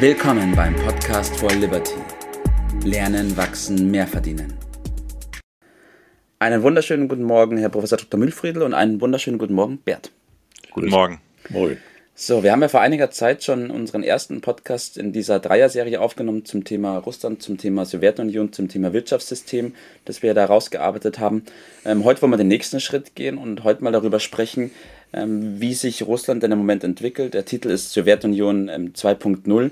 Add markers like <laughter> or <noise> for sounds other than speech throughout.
Willkommen beim Podcast for Liberty. Lernen, wachsen, mehr verdienen. Einen wunderschönen guten Morgen, Herr Professor Dr. Mühlfriedl, und einen wunderschönen guten Morgen, Bert. Guten Morgen. Moin. So, wir haben ja vor einiger Zeit schon unseren ersten Podcast in dieser Dreier-Serie aufgenommen zum Thema Russland, zum Thema Sowjetunion, zum Thema Wirtschaftssystem, das wir da rausgearbeitet haben. Ähm, heute wollen wir den nächsten Schritt gehen und heute mal darüber sprechen, ähm, wie sich Russland denn im Moment entwickelt. Der Titel ist Sowjetunion ähm, 2.0.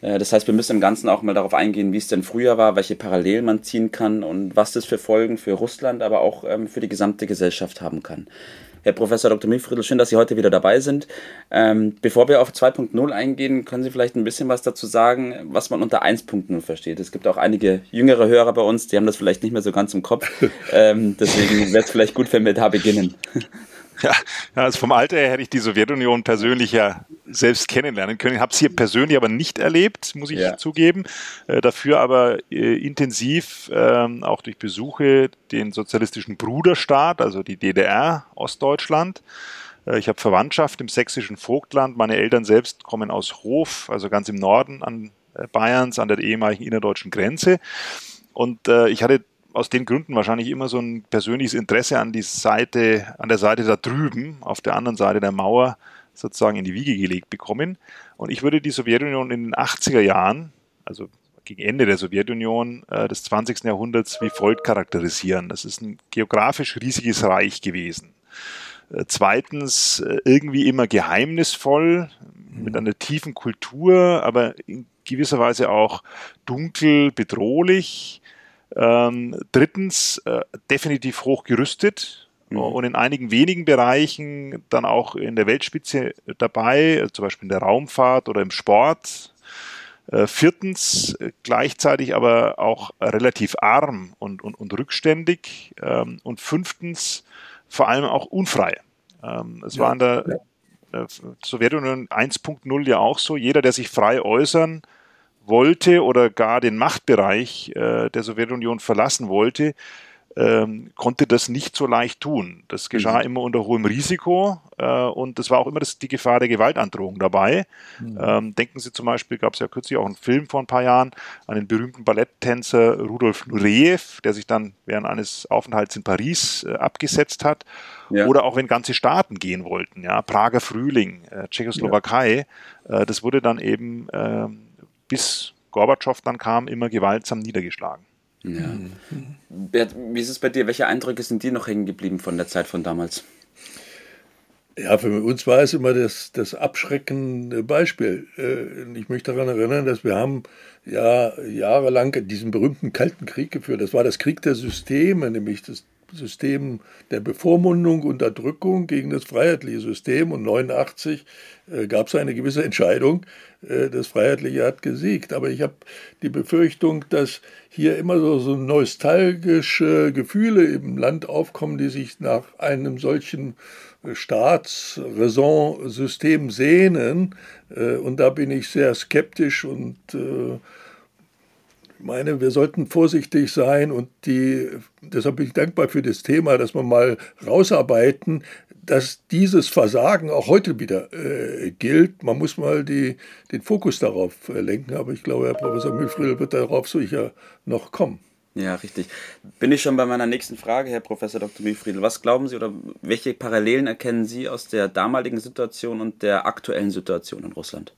Äh, das heißt, wir müssen im Ganzen auch mal darauf eingehen, wie es denn früher war, welche Parallelen man ziehen kann und was das für Folgen für Russland, aber auch ähm, für die gesamte Gesellschaft haben kann. Herr Professor Dr. Milfriedl, schön, dass Sie heute wieder dabei sind. Ähm, bevor wir auf 2.0 eingehen, können Sie vielleicht ein bisschen was dazu sagen, was man unter 1.0 versteht. Es gibt auch einige jüngere Hörer bei uns, die haben das vielleicht nicht mehr so ganz im Kopf. <laughs> ähm, deswegen wäre es vielleicht gut, wenn wir da beginnen. <laughs> Ja, also vom Alter her hätte ich die Sowjetunion persönlich ja selbst kennenlernen können. Ich habe es hier persönlich aber nicht erlebt, muss ich ja. zugeben. Äh, dafür aber äh, intensiv ähm, auch durch Besuche den sozialistischen Bruderstaat, also die DDR, Ostdeutschland. Äh, ich habe Verwandtschaft im sächsischen Vogtland. Meine Eltern selbst kommen aus Hof, also ganz im Norden an äh, Bayerns, an der ehemaligen innerdeutschen Grenze. Und äh, ich hatte aus den Gründen wahrscheinlich immer so ein persönliches Interesse an die Seite, an der Seite da drüben, auf der anderen Seite der Mauer sozusagen in die Wiege gelegt bekommen. Und ich würde die Sowjetunion in den 80er Jahren, also gegen Ende der Sowjetunion äh, des 20. Jahrhunderts, wie folgt charakterisieren. Das ist ein geografisch riesiges Reich gewesen. Äh, zweitens, äh, irgendwie immer geheimnisvoll, mit einer tiefen Kultur, aber in gewisser Weise auch dunkel, bedrohlich. Ähm, drittens, äh, definitiv hoch gerüstet mhm. und in einigen wenigen Bereichen dann auch in der Weltspitze dabei, zum Beispiel in der Raumfahrt oder im Sport. Äh, viertens, gleichzeitig aber auch relativ arm und, und, und rückständig. Ähm, und fünftens, vor allem auch unfrei. Ähm, es ja, war in der ja. Sowjetunion 1.0 ja auch so, jeder, der sich frei äußern wollte oder gar den Machtbereich äh, der Sowjetunion verlassen wollte, ähm, konnte das nicht so leicht tun. Das geschah mhm. immer unter hohem Risiko äh, und es war auch immer das, die Gefahr der Gewaltandrohung dabei. Mhm. Ähm, denken Sie zum Beispiel, gab es ja kürzlich auch einen Film vor ein paar Jahren, an den berühmten Balletttänzer Rudolf Nureyev, der sich dann während eines Aufenthalts in Paris äh, abgesetzt hat. Ja. Oder auch wenn ganze Staaten gehen wollten, ja, Prager Frühling, äh, Tschechoslowakei, ja. Äh, das wurde dann eben ähm, bis Gorbatschow dann kam, immer gewaltsam niedergeschlagen. Ja. Bert, wie ist es bei dir? Welche Eindrücke sind dir noch hängen geblieben von der Zeit von damals? Ja, für uns war es immer das, das abschreckende Beispiel. Äh, ich möchte daran erinnern, dass wir haben ja jahrelang diesen berühmten Kalten Krieg geführt. Das war das Krieg der Systeme, nämlich das System der Bevormundung, Unterdrückung gegen das freiheitliche System. Und 89 äh, gab es eine gewisse Entscheidung, äh, das Freiheitliche hat gesiegt. Aber ich habe die Befürchtung, dass hier immer so, so nostalgische Gefühle im Land aufkommen, die sich nach einem solchen Staatsräsonsystem sehnen. Äh, und da bin ich sehr skeptisch und äh, ich meine, wir sollten vorsichtig sein und die, deshalb bin ich dankbar für das Thema, dass wir mal rausarbeiten, dass dieses Versagen auch heute wieder äh, gilt. Man muss mal die, den Fokus darauf äh, lenken, aber ich glaube, Herr Professor Mühlfriedl wird darauf sicher noch kommen. Ja, richtig. Bin ich schon bei meiner nächsten Frage, Herr Professor Dr. Mühlfriedl. Was glauben Sie oder welche Parallelen erkennen Sie aus der damaligen Situation und der aktuellen Situation in Russland?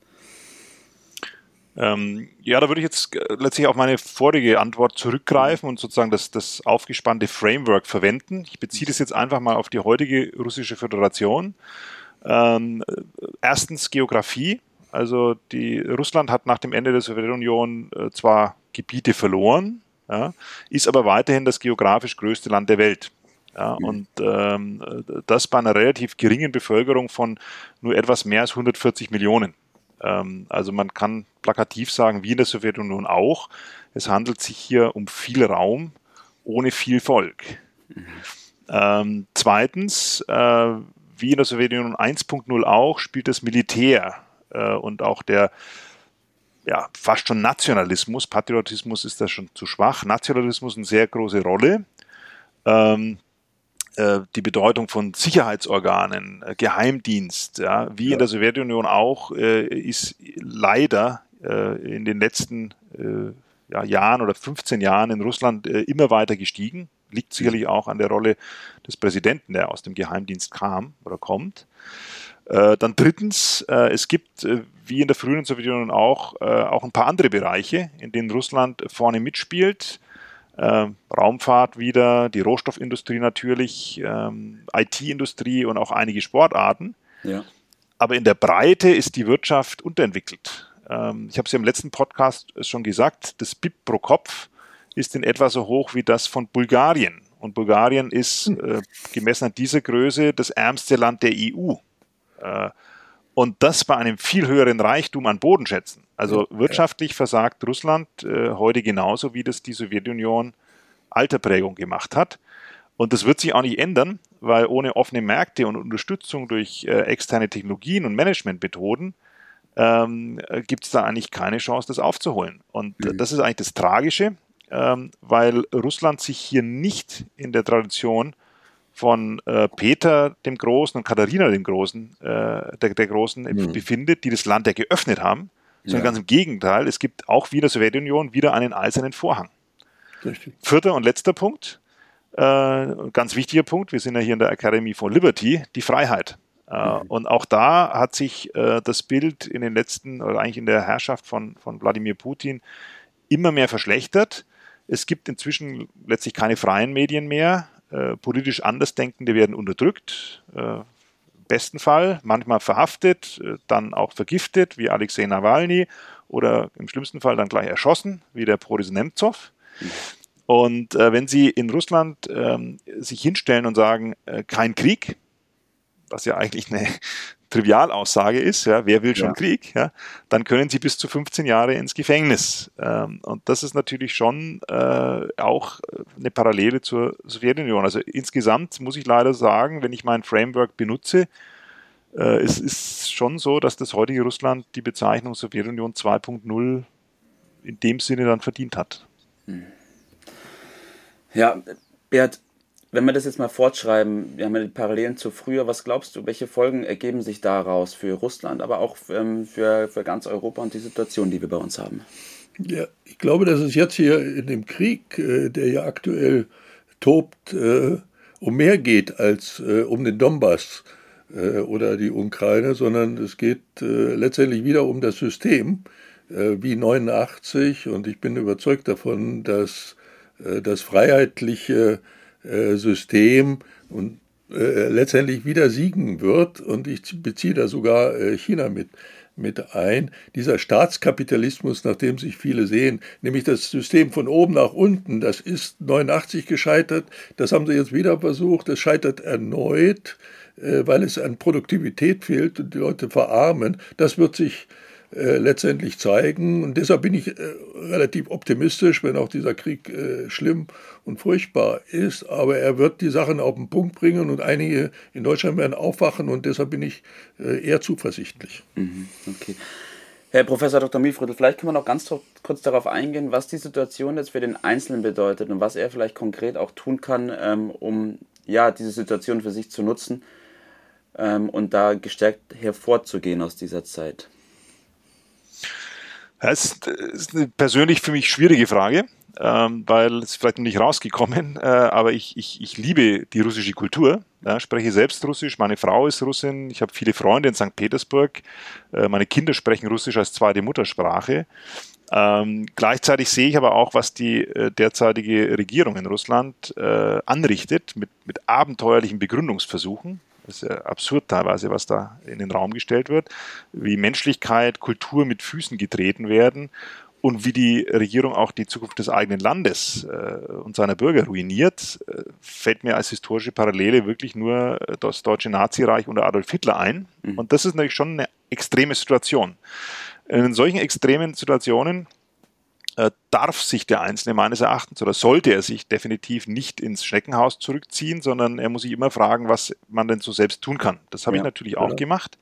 Ähm, ja, da würde ich jetzt äh, letztlich auf meine vorige Antwort zurückgreifen und sozusagen das, das aufgespannte Framework verwenden. Ich beziehe das jetzt einfach mal auf die heutige russische Föderation. Ähm, erstens Geografie. Also die, Russland hat nach dem Ende der Sowjetunion äh, zwar Gebiete verloren, ja, ist aber weiterhin das geografisch größte Land der Welt. Ja, mhm. Und ähm, das bei einer relativ geringen Bevölkerung von nur etwas mehr als 140 Millionen. Ähm, also man kann plakativ sagen, wie in der Sowjetunion auch, es handelt sich hier um viel Raum ohne viel Volk. Mhm. Ähm, zweitens, äh, wie in der Sowjetunion 1.0 auch, spielt das Militär äh, und auch der ja, fast schon Nationalismus, Patriotismus ist da schon zu schwach, Nationalismus eine sehr große Rolle. Ähm, äh, die Bedeutung von Sicherheitsorganen, äh, Geheimdienst, ja, wie ja. in der Sowjetunion auch, äh, ist leider äh, in den letzten äh, ja, Jahren oder 15 Jahren in Russland immer weiter gestiegen. Liegt sicherlich auch an der Rolle des Präsidenten, der aus dem Geheimdienst kam oder kommt. Dann drittens, es gibt, wie in der früheren Sowjetunion auch, auch ein paar andere Bereiche, in denen Russland vorne mitspielt. Ähm, Raumfahrt wieder, die Rohstoffindustrie natürlich, ähm, IT-Industrie und auch einige Sportarten. Ja. Aber in der Breite ist die Wirtschaft unterentwickelt. Ähm, ich habe es ja im letzten Podcast schon gesagt, das BIP pro Kopf ist in etwa so hoch wie das von Bulgarien. Und Bulgarien ist äh, gemessen an dieser Größe das ärmste Land der EU. Äh, und das bei einem viel höheren Reichtum an Bodenschätzen. Also wirtschaftlich versagt Russland äh, heute genauso, wie das die Sowjetunion alter Prägung gemacht hat. Und das wird sich auch nicht ändern, weil ohne offene Märkte und Unterstützung durch äh, externe Technologien und Managementmethoden ähm, gibt es da eigentlich keine Chance, das aufzuholen. Und mhm. das ist eigentlich das Tragische, ähm, weil Russland sich hier nicht in der Tradition von äh, Peter dem Großen und Katharina dem Großen, äh, der, der Großen mhm. befindet, die das Land ja geöffnet haben, sondern ja. ganz im Gegenteil, es gibt auch wie der Sowjetunion wieder einen eisernen Vorhang. Richtig. Vierter und letzter Punkt, äh, ganz wichtiger Punkt, wir sind ja hier in der Academy for Liberty, die Freiheit. Äh, mhm. Und auch da hat sich äh, das Bild in den letzten, oder eigentlich in der Herrschaft von, von Wladimir Putin immer mehr verschlechtert. Es gibt inzwischen letztlich keine freien Medien mehr. Äh, politisch Andersdenkende werden unterdrückt, äh, im besten Fall, manchmal verhaftet, äh, dann auch vergiftet, wie Alexei Nawalny, oder im schlimmsten Fall dann gleich erschossen, wie der Boris Nemtsov. Und äh, wenn Sie in Russland ähm, sich hinstellen und sagen, kein Krieg, was ja eigentlich eine Trivialaussage ist, ja, wer will schon ja. Krieg, ja, dann können sie bis zu 15 Jahre ins Gefängnis. Ähm, und das ist natürlich schon äh, auch eine Parallele zur Sowjetunion. Also insgesamt muss ich leider sagen, wenn ich mein Framework benutze, äh, es ist schon so, dass das heutige Russland die Bezeichnung Sowjetunion 2.0 in dem Sinne dann verdient hat. Ja, Bert, wenn wir das jetzt mal fortschreiben, wir haben ja die Parallelen zu früher, was glaubst du, welche Folgen ergeben sich daraus für Russland, aber auch ähm, für, für ganz Europa und die Situation, die wir bei uns haben? Ja, ich glaube, dass es jetzt hier in dem Krieg, äh, der ja aktuell tobt, äh, um mehr geht als äh, um den Donbass oder die Ukraine, sondern es geht letztendlich wieder um das System wie 89 und ich bin überzeugt davon, dass das freiheitliche System und äh, letztendlich wieder siegen wird. Und ich beziehe da sogar äh, China mit, mit ein. Dieser Staatskapitalismus, nach dem sich viele sehen, nämlich das System von oben nach unten, das ist 89 gescheitert. Das haben sie jetzt wieder versucht. Es scheitert erneut, weil es an Produktivität fehlt und die Leute verarmen. Das wird sich äh, letztendlich zeigen. Und deshalb bin ich äh, relativ optimistisch, wenn auch dieser Krieg äh, schlimm und furchtbar ist. Aber er wird die Sachen auf den Punkt bringen und einige in Deutschland werden aufwachen und deshalb bin ich äh, eher zuversichtlich. Mhm, okay. Herr Professor Dr. Milfriedl, vielleicht können wir noch ganz kurz darauf eingehen, was die Situation jetzt für den Einzelnen bedeutet und was er vielleicht konkret auch tun kann, ähm, um ja, diese Situation für sich zu nutzen ähm, und da gestärkt hervorzugehen aus dieser Zeit. Das ist eine persönlich für mich schwierige Frage, ähm, weil es vielleicht noch nicht rausgekommen, äh, aber ich, ich, ich liebe die russische Kultur. Spreche selbst Russisch, meine Frau ist Russin, ich habe viele Freunde in St. Petersburg, äh, meine Kinder sprechen Russisch als zweite Muttersprache. Ähm, gleichzeitig sehe ich aber auch, was die äh, derzeitige Regierung in Russland äh, anrichtet mit, mit abenteuerlichen Begründungsversuchen. Das ist ja absurd teilweise, was da in den Raum gestellt wird, wie Menschlichkeit, Kultur mit Füßen getreten werden und wie die Regierung auch die Zukunft des eigenen Landes äh, und seiner Bürger ruiniert, äh, fällt mir als historische Parallele wirklich nur das deutsche Nazireich unter Adolf Hitler ein. Mhm. Und das ist natürlich schon eine extreme Situation. In solchen extremen Situationen äh, darf sich der Einzelne meines Erachtens oder sollte er sich definitiv nicht ins Schneckenhaus zurückziehen, sondern er muss sich immer fragen, was man denn so selbst tun kann. Das habe ja, ich natürlich auch gemacht,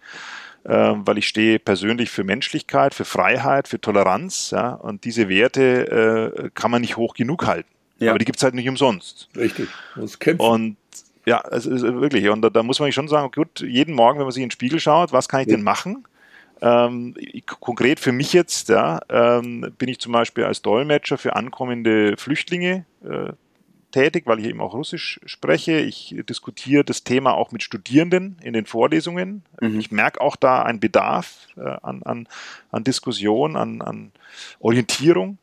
äh, weil ich stehe persönlich für Menschlichkeit, für Freiheit, für Toleranz. Ja, und diese Werte äh, kann man nicht hoch genug halten. Ja. Aber die gibt es halt nicht umsonst. Richtig, muss kämpfen. Und ja, also wirklich. Und da, da muss man schon sagen, gut, jeden Morgen, wenn man sich in den Spiegel schaut, was kann ich ja. denn machen? Ähm, konkret für mich jetzt ja, ähm, bin ich zum Beispiel als Dolmetscher für ankommende Flüchtlinge äh, tätig, weil ich eben auch Russisch spreche. Ich diskutiere das Thema auch mit Studierenden in den Vorlesungen. Mhm. Ich merke auch da einen Bedarf äh, an, an, an Diskussion, an, an Orientierung.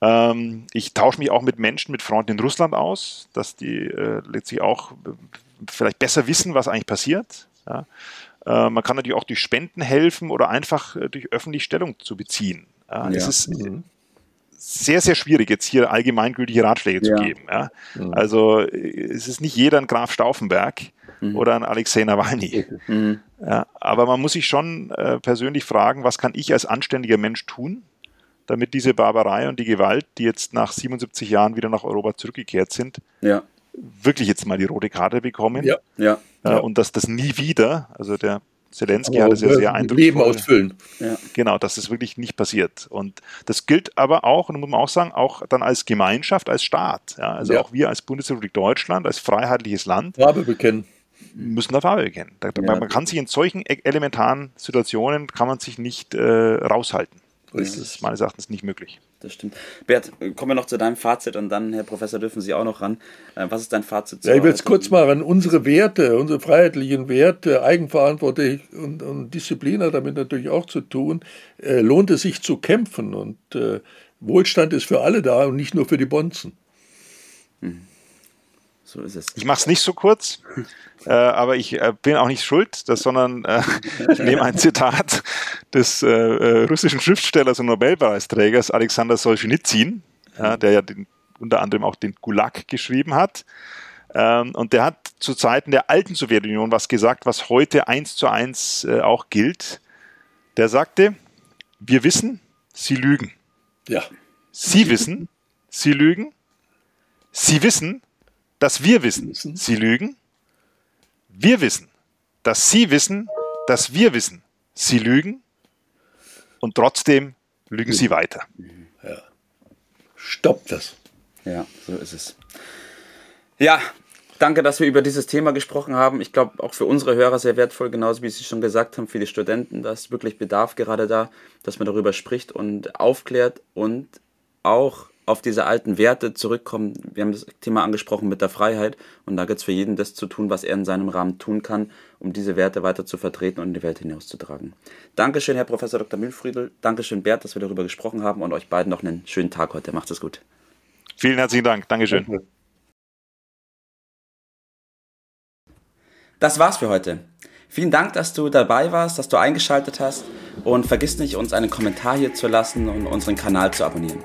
Ähm, ich tausche mich auch mit Menschen, mit Freunden in Russland aus, dass die äh, letztlich auch äh, vielleicht besser wissen, was eigentlich passiert. Ja. Äh, man kann natürlich auch durch Spenden helfen oder einfach äh, durch öffentlich Stellung zu beziehen. Ja. Ja. Es ist mhm sehr, sehr schwierig, jetzt hier allgemeingültige Ratschläge ja. zu geben. Mhm. Also es ist nicht jeder ein Graf Stauffenberg mhm. oder ein Alexei Nawalny. Mhm. Aber man muss sich schon äh, persönlich fragen, was kann ich als anständiger Mensch tun, damit diese Barbarei und die Gewalt, die jetzt nach 77 Jahren wieder nach Europa zurückgekehrt sind, wirklich jetzt mal die rote Karte bekommen. Ja. Ja. Äh, und dass das nie wieder, also der Zelensky hat es ja sehr eindrucksvoll. Leben ausfüllen. Ja. Genau, dass das wirklich nicht passiert. Und das gilt aber auch, und muss man auch sagen, auch dann als Gemeinschaft, als Staat. Ja, also ja. auch wir als Bundesrepublik Deutschland, als freiheitliches Land. Farbe bekennen. Müssen da Farbe bekennen. Da, ja. Man kann sich in solchen e-, elementaren Situationen, kann man sich nicht äh, raushalten. Das ist meines Erachtens nicht möglich das stimmt. Bert, kommen wir noch zu deinem Fazit und dann, Herr Professor, dürfen Sie auch noch ran. Äh, was ist dein Fazit? Ja, ich will es kurz machen. Unsere Werte, unsere freiheitlichen Werte, Eigenverantwortung und, und, Disziplin hat damit natürlich auch zu tun. Äh, lohnt es sich zu kämpfen und äh, Wohlstand ist für alle da und nicht nur für die Bonzen. Mhm. So ist es. Ich mache es nicht so kurz, <laughs> äh, aber ich äh, bin auch nicht schuld, das, sondern äh, ich nehme ein Zitat des äh, äh, russischen Schriftstellers und Nobelpreisträgers Alexander Solzhenitsyn, ja, der ja den, unter anderem auch den Gulag geschrieben hat. Ähm, und der hat zu Zeiten der alten Sowjetunion was gesagt, was heute eins zu eins äh, auch gilt. Der sagte, wir wissen, sie lügen. Ja. Sie wissen, sie lügen. Sie wissen, dass wir wissen, sie lügen. Wir wissen, dass sie wissen, dass wir wissen, sie lügen. Und trotzdem lügen sie weiter. Ja. Stoppt das. Ja, so ist es. Ja, danke, dass wir über dieses Thema gesprochen haben. Ich glaube, auch für unsere Hörer sehr wertvoll, genauso wie Sie schon gesagt haben, für die Studenten. Da ist wirklich Bedarf gerade da, dass man darüber spricht und aufklärt und auch auf diese alten Werte zurückkommen. Wir haben das Thema angesprochen mit der Freiheit und da gibt es für jeden das zu tun, was er in seinem Rahmen tun kann, um diese Werte weiter zu vertreten und in die Welt hinauszutragen. Dankeschön, Herr Professor Dr. Mühlfriedel. Dankeschön, Bert, dass wir darüber gesprochen haben und euch beiden noch einen schönen Tag heute. Macht es gut. Vielen herzlichen Dank. Dankeschön. Danke. Das war's für heute. Vielen Dank, dass du dabei warst, dass du eingeschaltet hast und vergiss nicht, uns einen Kommentar hier zu lassen und unseren Kanal zu abonnieren.